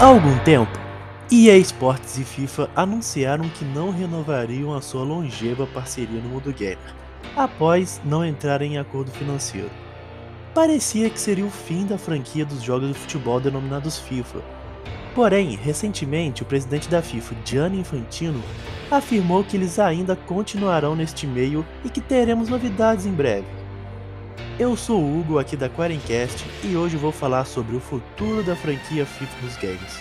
Há algum tempo, EA Sports e FIFA anunciaram que não renovariam a sua longeva parceria no mundo gamer, após não entrarem em acordo financeiro. Parecia que seria o fim da franquia dos jogos de futebol denominados FIFA. Porém, recentemente, o presidente da FIFA, Gianni Infantino, afirmou que eles ainda continuarão neste meio e que teremos novidades em breve. Eu sou o Hugo aqui da Quarencast e hoje vou falar sobre o futuro da franquia FIFA dos games.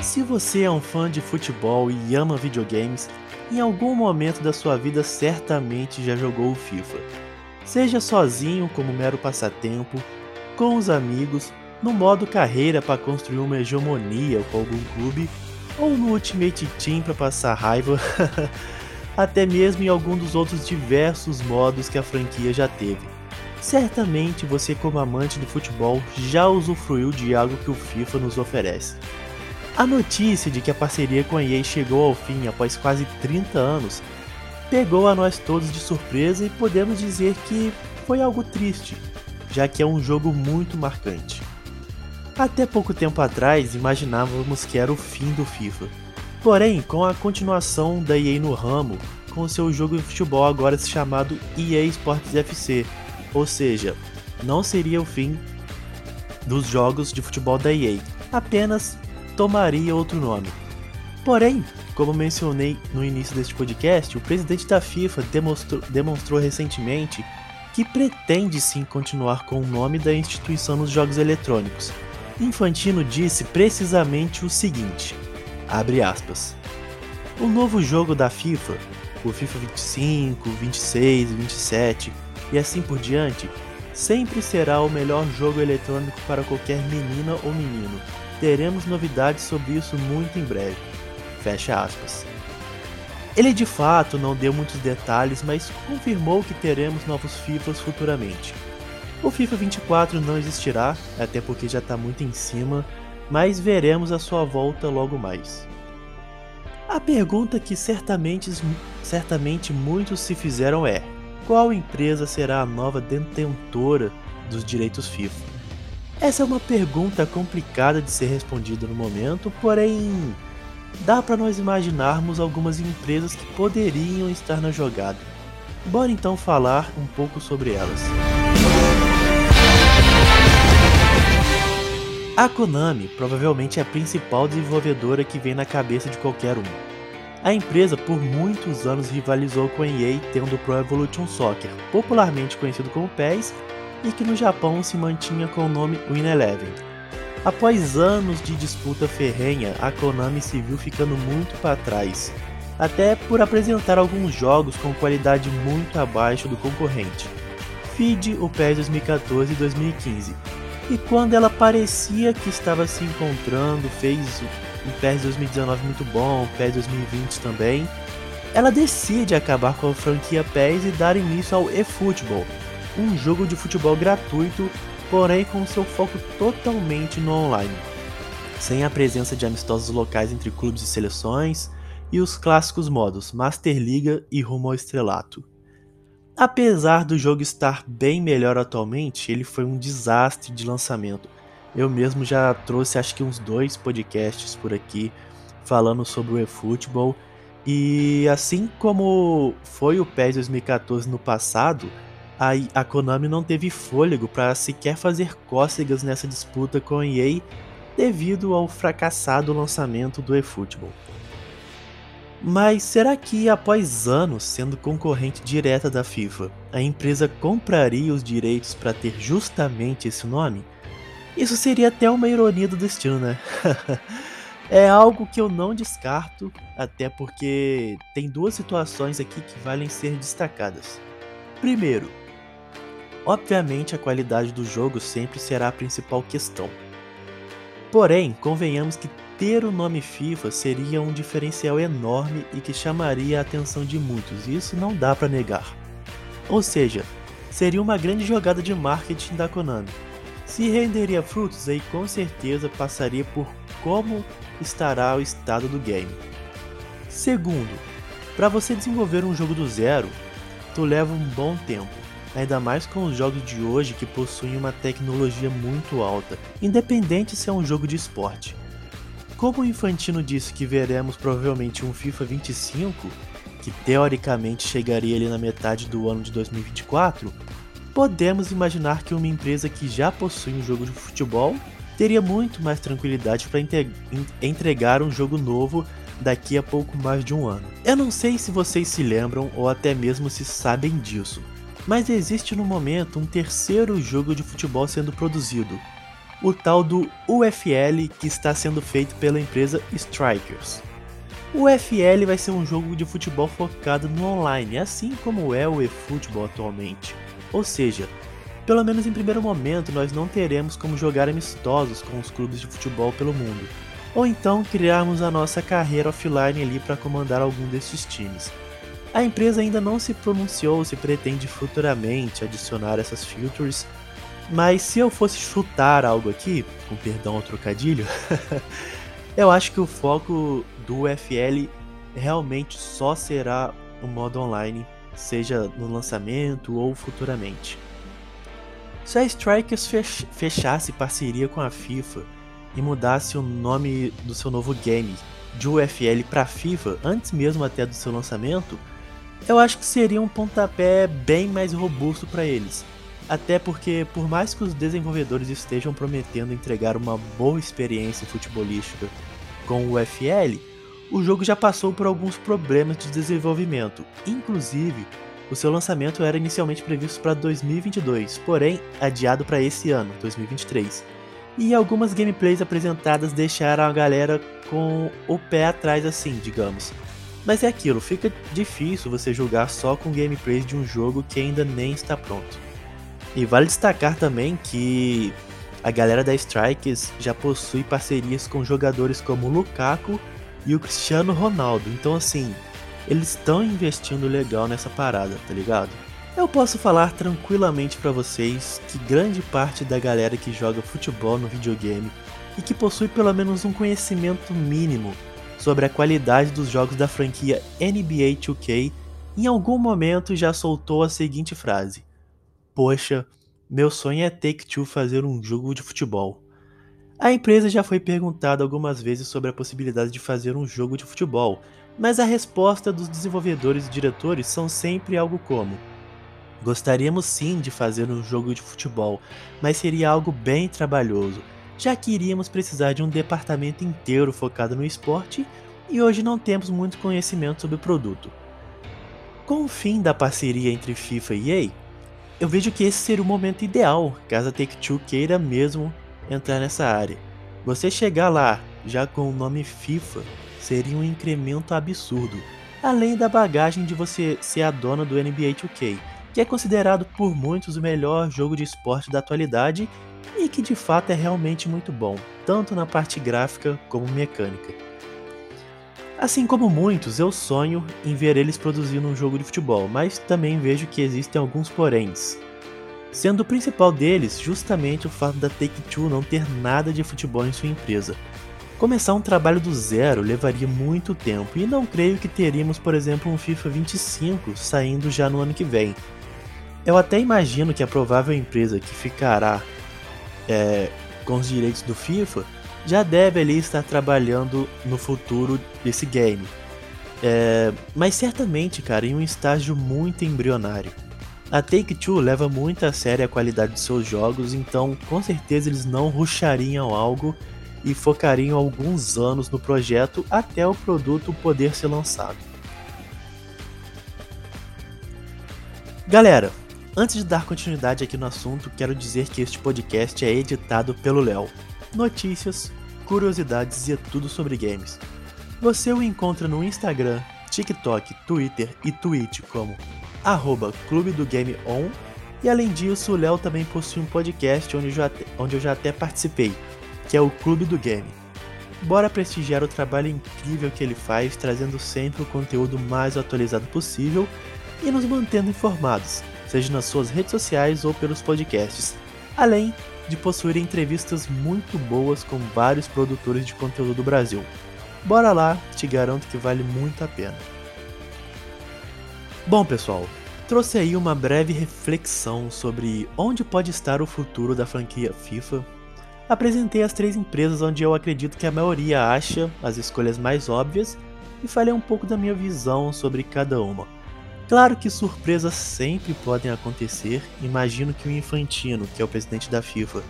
Se você é um fã de futebol e ama videogames, em algum momento da sua vida certamente já jogou o FIFA. Seja sozinho como mero passatempo, com os amigos, no modo carreira para construir uma hegemonia com algum clube ou no Ultimate Team para passar raiva, até mesmo em algum dos outros diversos modos que a franquia já teve. Certamente você, como amante do futebol, já usufruiu de algo que o FIFA nos oferece. A notícia de que a parceria com a EA chegou ao fim após quase 30 anos pegou a nós todos de surpresa e podemos dizer que foi algo triste, já que é um jogo muito marcante. Até pouco tempo atrás imaginávamos que era o fim do FIFA. Porém, com a continuação da EA no ramo, com seu jogo de futebol agora chamado EA Sports FC, ou seja, não seria o fim dos jogos de futebol da EA, apenas tomaria outro nome. Porém, como mencionei no início deste podcast, o presidente da FIFA demonstrou, demonstrou recentemente que pretende sim continuar com o nome da instituição nos jogos eletrônicos, Infantino disse precisamente o seguinte: abre aspas. O novo jogo da FIFA, o FIFA 25, 26, 27 e assim por diante, sempre será o melhor jogo eletrônico para qualquer menina ou menino. Teremos novidades sobre isso muito em breve. Fecha aspas. Ele de fato não deu muitos detalhes, mas confirmou que teremos novos FIFAs futuramente. O FIFA 24 não existirá, até porque já está muito em cima, mas veremos a sua volta logo mais. A pergunta que certamente, certamente muitos se fizeram é: qual empresa será a nova detentora dos direitos FIFA? Essa é uma pergunta complicada de ser respondida no momento, porém dá para nós imaginarmos algumas empresas que poderiam estar na jogada. Bora então falar um pouco sobre elas. A Konami provavelmente é a principal desenvolvedora que vem na cabeça de qualquer um. A empresa por muitos anos rivalizou com a EA tendo o Pro Evolution Soccer, popularmente conhecido como PES, e que no Japão se mantinha com o nome Win Eleven. Após anos de disputa ferrenha, a Konami se viu ficando muito para trás, até por apresentar alguns jogos com qualidade muito abaixo do concorrente. Feed o PES 2014 e 2015, e quando ela parecia que estava se encontrando, fez um PES 2019 muito bom, um PES 2020 também, ela decide acabar com a franquia PES e dar início ao eFootball, um jogo de futebol gratuito, porém com seu foco totalmente no online, sem a presença de amistosos locais entre clubes e seleções e os clássicos modos Master Liga e Rumo ao Estrelato. Apesar do jogo estar bem melhor atualmente, ele foi um desastre de lançamento. Eu mesmo já trouxe acho que uns dois podcasts por aqui falando sobre o eFootball. E assim como foi o PES 2014 no passado, a, a Konami não teve fôlego para sequer fazer cócegas nessa disputa com a EA devido ao fracassado lançamento do eFootball. Mas será que, após anos sendo concorrente direta da FIFA, a empresa compraria os direitos para ter justamente esse nome? Isso seria até uma ironia do destino, né? é algo que eu não descarto, até porque tem duas situações aqui que valem ser destacadas. Primeiro, obviamente a qualidade do jogo sempre será a principal questão. Porém, convenhamos que ter o nome FIFA seria um diferencial enorme e que chamaria a atenção de muitos, e isso não dá para negar. Ou seja, seria uma grande jogada de marketing da Konami. Se renderia frutos, aí com certeza passaria por como estará o estado do game. Segundo, para você desenvolver um jogo do zero, tu leva um bom tempo. ainda mais com os jogos de hoje que possuem uma tecnologia muito alta, independente se é um jogo de esporte. Como o Infantino disse que veremos provavelmente um FIFA 25, que teoricamente chegaria ali na metade do ano de 2024, podemos imaginar que uma empresa que já possui um jogo de futebol teria muito mais tranquilidade para entregar um jogo novo daqui a pouco mais de um ano. Eu não sei se vocês se lembram ou até mesmo se sabem disso, mas existe no momento um terceiro jogo de futebol sendo produzido, o tal do UFL que está sendo feito pela empresa Strikers. O UFL vai ser um jogo de futebol focado no online, assim como é o eFootball atualmente. Ou seja, pelo menos em primeiro momento nós não teremos como jogar amistosos com os clubes de futebol pelo mundo, ou então criarmos a nossa carreira offline ali para comandar algum desses times. A empresa ainda não se pronunciou se pretende futuramente adicionar essas features, mas se eu fosse chutar algo aqui, com perdão ao trocadilho, eu acho que o foco do UFL realmente só será o modo online, seja no lançamento ou futuramente. Se a Strikers fechasse parceria com a FIFA e mudasse o nome do seu novo game de UFL para FIFA antes mesmo até do seu lançamento, eu acho que seria um pontapé bem mais robusto para eles. Até porque, por mais que os desenvolvedores estejam prometendo entregar uma boa experiência futebolística com o UFL, o jogo já passou por alguns problemas de desenvolvimento. Inclusive, o seu lançamento era inicialmente previsto para 2022, porém adiado para esse ano, 2023. E algumas gameplays apresentadas deixaram a galera com o pé atrás assim, digamos. Mas é aquilo, fica difícil você julgar só com gameplays de um jogo que ainda nem está pronto. E vale destacar também que a galera da Strikers já possui parcerias com jogadores como o Lukaku e o Cristiano Ronaldo. Então assim, eles estão investindo legal nessa parada, tá ligado? Eu posso falar tranquilamente para vocês que grande parte da galera que joga futebol no videogame e que possui pelo menos um conhecimento mínimo sobre a qualidade dos jogos da franquia NBA 2K, em algum momento já soltou a seguinte frase: Poxa, meu sonho é Take-Two fazer um jogo de futebol. A empresa já foi perguntada algumas vezes sobre a possibilidade de fazer um jogo de futebol, mas a resposta dos desenvolvedores e diretores são sempre algo como: Gostaríamos sim de fazer um jogo de futebol, mas seria algo bem trabalhoso já que iríamos precisar de um departamento inteiro focado no esporte e hoje não temos muito conhecimento sobre o produto. Com o fim da parceria entre FIFA e EA, eu vejo que esse seria o momento ideal caso a Take-Two queira mesmo entrar nessa área. Você chegar lá já com o nome FIFA seria um incremento absurdo, além da bagagem de você ser a dona do NBA 2K, que é considerado por muitos o melhor jogo de esporte da atualidade e que de fato é realmente muito bom, tanto na parte gráfica como mecânica. Assim como muitos, eu sonho em ver eles produzindo um jogo de futebol, mas também vejo que existem alguns poréns. Sendo o principal deles justamente o fato da Take-Two não ter nada de futebol em sua empresa. Começar um trabalho do zero levaria muito tempo e não creio que teríamos, por exemplo, um FIFA 25 saindo já no ano que vem. Eu até imagino que a provável empresa que ficará é, com os direitos do FIFA, já deve ali estar trabalhando no futuro desse game. É, mas certamente, cara, em um estágio muito embrionário. A Take-Two leva muito a sério a qualidade de seus jogos, então com certeza eles não ruxariam algo e focariam alguns anos no projeto até o produto poder ser lançado. Galera, Antes de dar continuidade aqui no assunto, quero dizer que este podcast é editado pelo Léo. Notícias, curiosidades e é tudo sobre games. Você o encontra no Instagram, TikTok, Twitter e Twitch como arroba Clube do Game On. E além disso, o Léo também possui um podcast onde eu, já, onde eu já até participei, que é o Clube do Game. Bora prestigiar o trabalho incrível que ele faz, trazendo sempre o conteúdo mais atualizado possível e nos mantendo informados seja nas suas redes sociais ou pelos podcasts, além de possuir entrevistas muito boas com vários produtores de conteúdo do Brasil. Bora lá, te garanto que vale muito a pena. Bom, pessoal, trouxe aí uma breve reflexão sobre onde pode estar o futuro da franquia FIFA. Apresentei as três empresas onde eu acredito que a maioria acha as escolhas mais óbvias e falei um pouco da minha visão sobre cada uma. Claro que surpresas sempre podem acontecer. Imagino que o Infantino, que é o presidente da FIFA,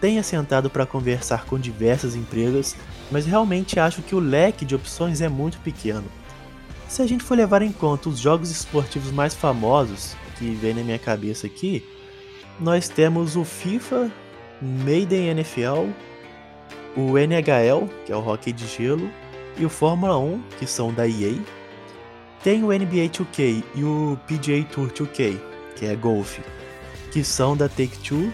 tenha sentado para conversar com diversas empresas, mas realmente acho que o leque de opções é muito pequeno. Se a gente for levar em conta os jogos esportivos mais famosos que vem na minha cabeça aqui, nós temos o FIFA, Maiden NFL, o NHL, que é o hockey de gelo, e o Fórmula 1, que são da EA. Tem o NBA 2K e o PGA Tour 2K, que é golfe, que são da Take-Two.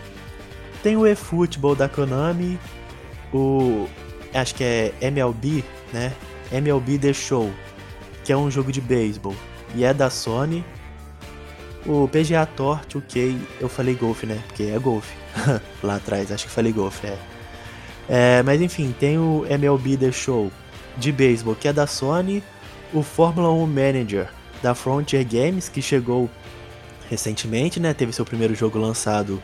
Tem o eFootball da Konami, o acho que é MLB, né? MLB The Show, que é um jogo de beisebol e é da Sony. O PGA Tour 2K, eu falei golfe, né? Porque é golfe. Lá atrás, acho que falei golfe, é. é. Mas enfim, tem o MLB The Show de beisebol, que é da Sony. O Fórmula 1 Manager da Frontier Games, que chegou recentemente, né? Teve seu primeiro jogo lançado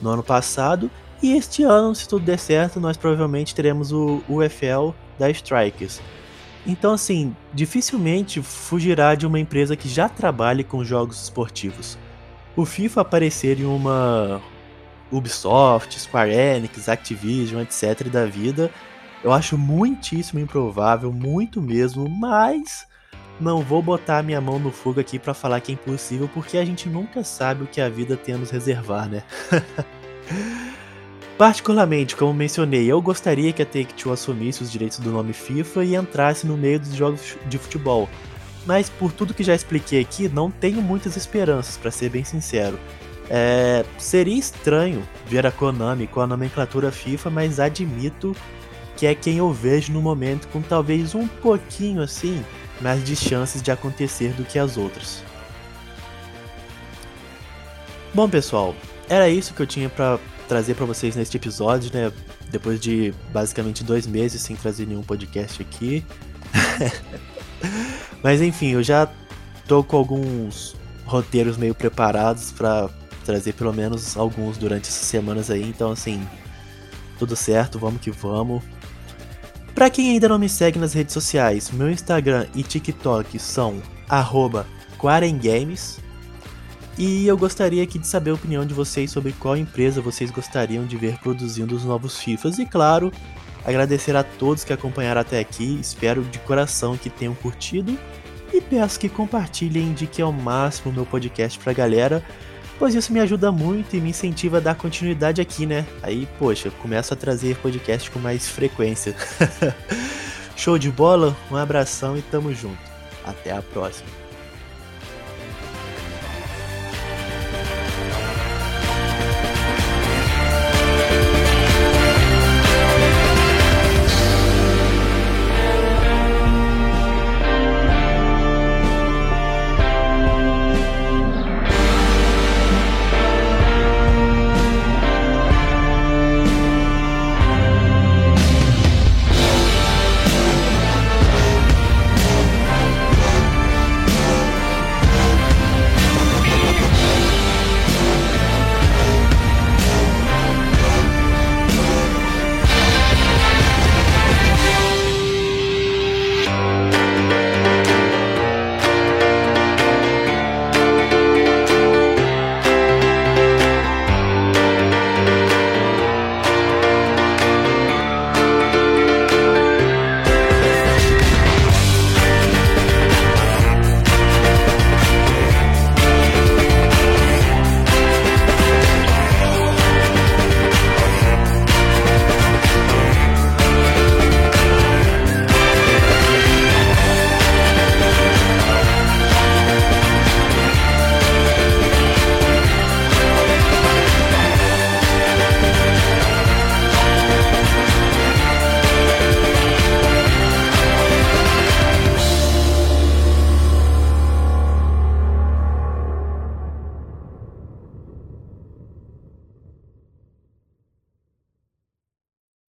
no ano passado. E este ano, se tudo der certo, nós provavelmente teremos o UFL da Strikers. Então, assim, dificilmente fugirá de uma empresa que já trabalhe com jogos esportivos. O FIFA aparecer em uma Ubisoft, Square Enix, Activision, etc. da vida, eu acho muitíssimo improvável, muito mesmo, mas não vou botar minha mão no fogo aqui para falar que é impossível, porque a gente nunca sabe o que a vida tem a nos reservar, né? Particularmente, como mencionei, eu gostaria que a Take-Two assumisse os direitos do nome FIFA e entrasse no meio dos jogos de futebol. Mas por tudo que já expliquei aqui, não tenho muitas esperanças, para ser bem sincero. É, seria estranho ver a Konami com a nomenclatura FIFA, mas admito que é quem eu vejo no momento com talvez um pouquinho assim mais de chances de acontecer do que as outras. Bom, pessoal, era isso que eu tinha para trazer para vocês neste episódio, né? Depois de basicamente dois meses sem trazer nenhum podcast aqui. Mas enfim, eu já tô com alguns roteiros meio preparados para trazer pelo menos alguns durante essas semanas aí. Então, assim, tudo certo, vamos que vamos. Para quem ainda não me segue nas redes sociais, meu Instagram e TikTok são @quarengames. E eu gostaria aqui de saber a opinião de vocês sobre qual empresa vocês gostariam de ver produzindo os novos FIFAs. E claro, agradecer a todos que acompanharam até aqui. Espero de coração que tenham curtido. E peço que compartilhem indiquem ao máximo o meu podcast pra galera, pois isso me ajuda muito e me incentiva a dar continuidade aqui, né? Aí, poxa, começo a trazer podcast com mais frequência. Show de bola, um abração e tamo junto. Até a próxima.